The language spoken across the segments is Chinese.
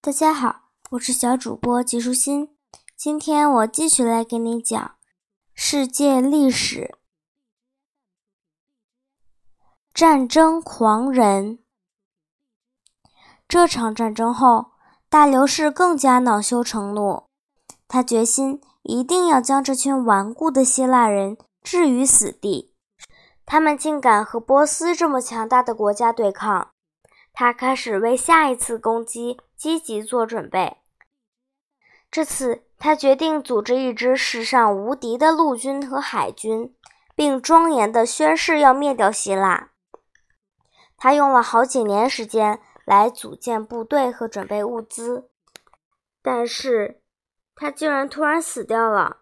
大家好，我是小主播吉舒心。今天我继续来给你讲世界历史。战争狂人。这场战争后，大流士更加恼羞成怒，他决心一定要将这群顽固的希腊人置于死地。他们竟敢和波斯这么强大的国家对抗，他开始为下一次攻击积极做准备。这次，他决定组织一支史上无敌的陆军和海军，并庄严地宣誓要灭掉希腊。他用了好几年时间来组建部队和准备物资，但是，他竟然突然死掉了。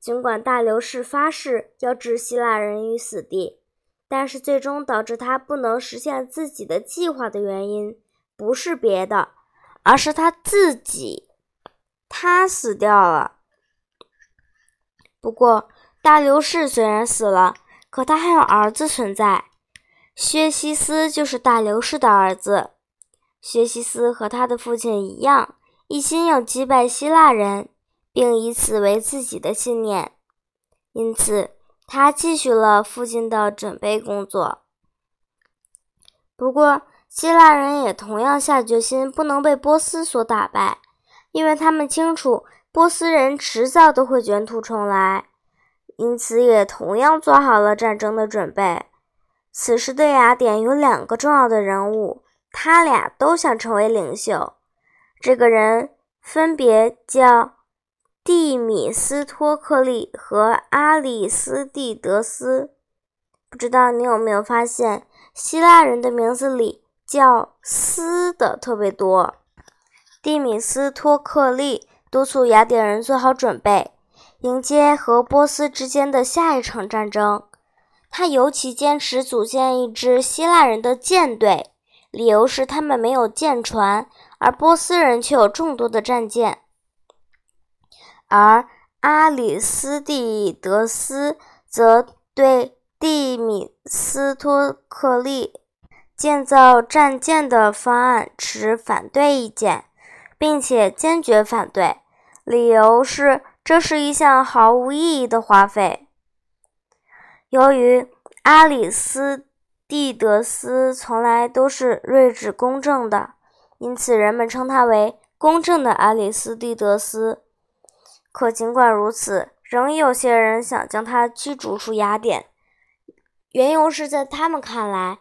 尽管大流士发誓要置希腊人于死地，但是最终导致他不能实现自己的计划的原因，不是别的，而是他自己。他死掉了。不过，大流士虽然死了，可他还有儿子存在。薛西斯就是大流士的儿子。薛西斯和他的父亲一样，一心要击败希腊人，并以此为自己的信念。因此，他继续了父亲的准备工作。不过，希腊人也同样下决心不能被波斯所打败。因为他们清楚波斯人迟早都会卷土重来，因此也同样做好了战争的准备。此时的雅典有两个重要的人物，他俩都想成为领袖。这个人分别叫蒂米斯托克利和阿里斯蒂德斯。不知道你有没有发现，希腊人的名字里叫“斯”的特别多。蒂米斯托克利督促雅典人做好准备，迎接和波斯之间的下一场战争。他尤其坚持组建一支希腊人的舰队，理由是他们没有舰船，而波斯人却有众多的战舰。而阿里斯蒂德斯则对蒂米斯托克利建造战舰的方案持反对意见。并且坚决反对，理由是这是一项毫无意义的花费。由于阿里斯蒂德斯从来都是睿智公正的，因此人们称他为“公正的阿里斯蒂德斯”。可尽管如此，仍有些人想将他驱逐出雅典，缘由是在他们看来，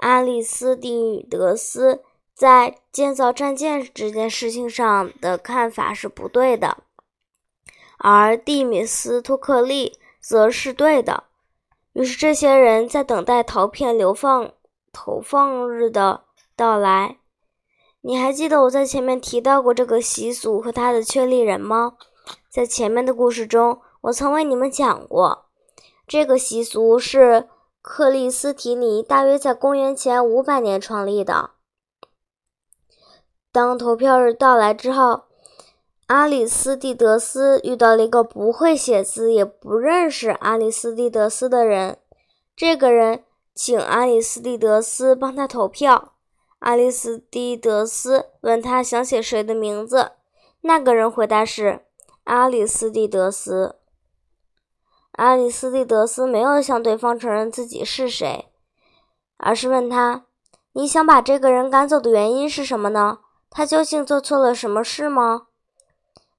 阿里斯蒂德斯。在建造战舰这件事情上的看法是不对的，而蒂米斯托克利则是对的。于是，这些人在等待陶片流放投放日的到来。你还记得我在前面提到过这个习俗和他的确立人吗？在前面的故事中，我曾为你们讲过，这个习俗是克里斯提尼大约在公元前五百年创立的。当投票日到来之后，阿里斯蒂德斯遇到了一个不会写字也不认识阿里斯蒂德斯的人。这个人请阿里斯蒂德斯帮他投票。阿里斯蒂德斯问他想写谁的名字，那个人回答是阿里斯蒂德斯。阿里斯蒂德斯没有向对方承认自己是谁，而是问他：“你想把这个人赶走的原因是什么呢？”他究竟做错了什么事吗？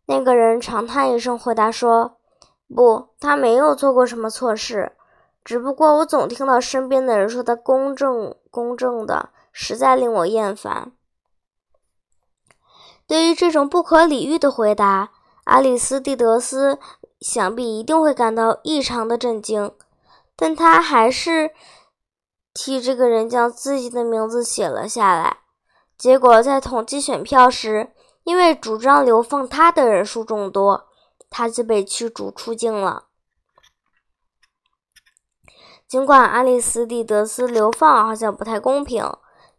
那个人长叹一声，回答说：“不，他没有做过什么错事，只不过我总听到身边的人说他公正公正的，实在令我厌烦。”对于这种不可理喻的回答，阿里斯蒂德斯想必一定会感到异常的震惊，但他还是替这个人将自己的名字写了下来。结果在统计选票时，因为主张流放他的人数众多，他就被驱逐出境了。尽管阿里斯蒂德斯流放好像不太公平，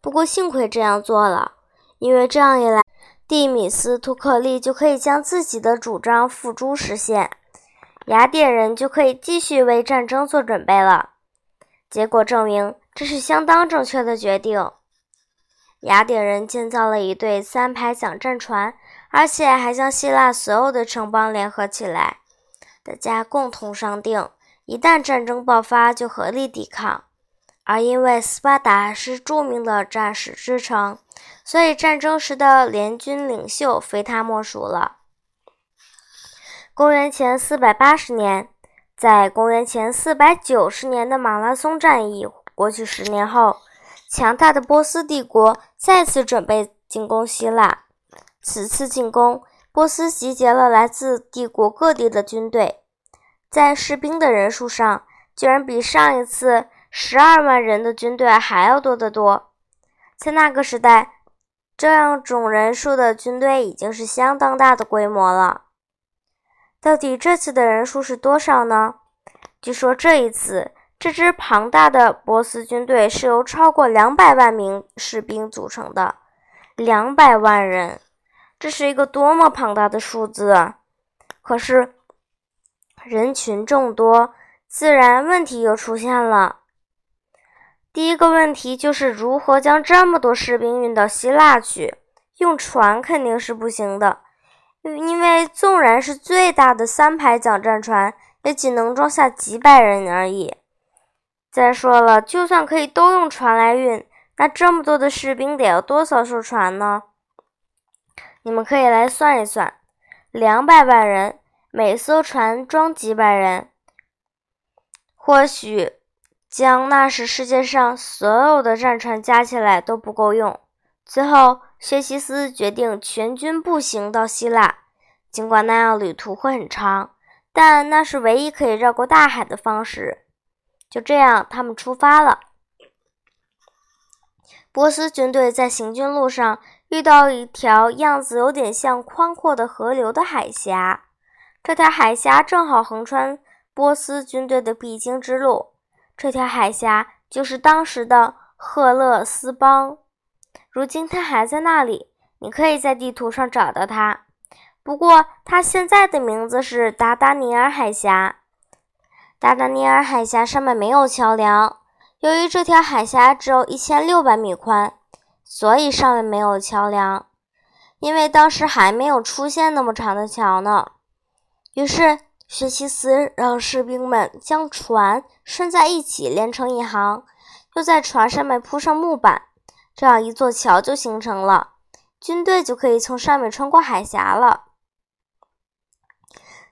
不过幸亏这样做了，因为这样一来，蒂米斯托克利就可以将自己的主张付诸实现，雅典人就可以继续为战争做准备了。结果证明，这是相当正确的决定。雅典人建造了一对三排桨战船，而且还将希腊所有的城邦联合起来，大家共同商定，一旦战争爆发就合力抵抗。而因为斯巴达是著名的战士之城，所以战争时的联军领袖非他莫属了。公元前四百八十年，在公元前四百九十年的马拉松战役过去十年后，强大的波斯帝国再次准备进攻希腊。此次进攻，波斯集结了来自帝国各地的军队，在士兵的人数上，居然比上一次。十二万人的军队还要多得多，在那个时代，这样种人数的军队已经是相当大的规模了。到底这次的人数是多少呢？据说这一次，这支庞大的波斯军队是由超过两百万名士兵组成的。两百万人，这是一个多么庞大的数字啊！可是，人群众多，自然问题又出现了。第一个问题就是如何将这么多士兵运到希腊去？用船肯定是不行的，因为纵然是最大的三排桨战船，也仅能装下几百人而已。再说了，就算可以都用船来运，那这么多的士兵得要多少艘船呢？你们可以来算一算，两百万人，每艘船装几百人，或许。将那时世界上所有的战船加起来都不够用。最后，薛西斯决定全军步行到希腊。尽管那样旅途会很长，但那是唯一可以绕过大海的方式。就这样，他们出发了。波斯军队在行军路上遇到一条样子有点像宽阔的河流的海峡，这条海峡正好横穿波斯军队的必经之路。这条海峡就是当时的赫勒斯邦，如今它还在那里，你可以在地图上找到它。不过，它现在的名字是达达尼尔海峡。达达尼尔海峡上面没有桥梁，由于这条海峡只有一千六百米宽，所以上面没有桥梁。因为当时还没有出现那么长的桥呢，于是。薛西斯让士兵们将船拴在一起，连成一行，又在船上面铺上木板，这样一座桥就形成了，军队就可以从上面穿过海峡了。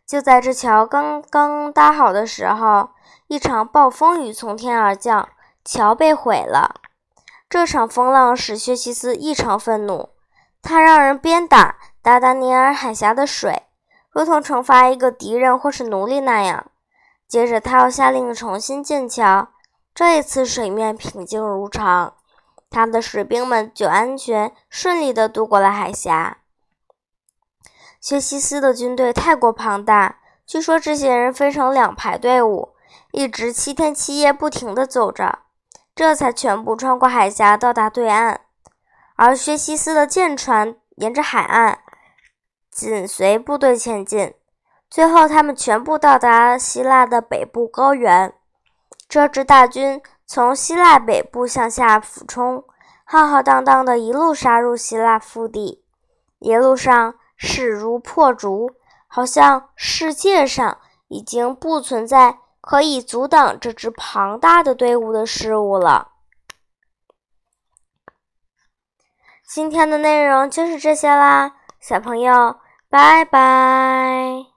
就在这桥刚刚搭好的时候，一场暴风雨从天而降，桥被毁了。这场风浪使薛西斯异常愤怒，他让人鞭打达达尼尔海峡的水。如同惩罚一个敌人或是奴隶那样，接着他又下令重新建桥。这一次水面平静如常，他的士兵们就安全顺利地渡过了海峡。薛西斯的军队太过庞大，据说这些人分成两排队伍，一直七天七夜不停地走着，这才全部穿过海峡到达对岸。而薛西斯的舰船沿着海岸。紧随部队前进，最后他们全部到达希腊的北部高原。这支大军从希腊北部向下俯冲，浩浩荡荡的一路杀入希腊腹地，一路上势如破竹，好像世界上已经不存在可以阻挡这支庞大的队伍的事物了。今天的内容就是这些啦，小朋友。拜拜。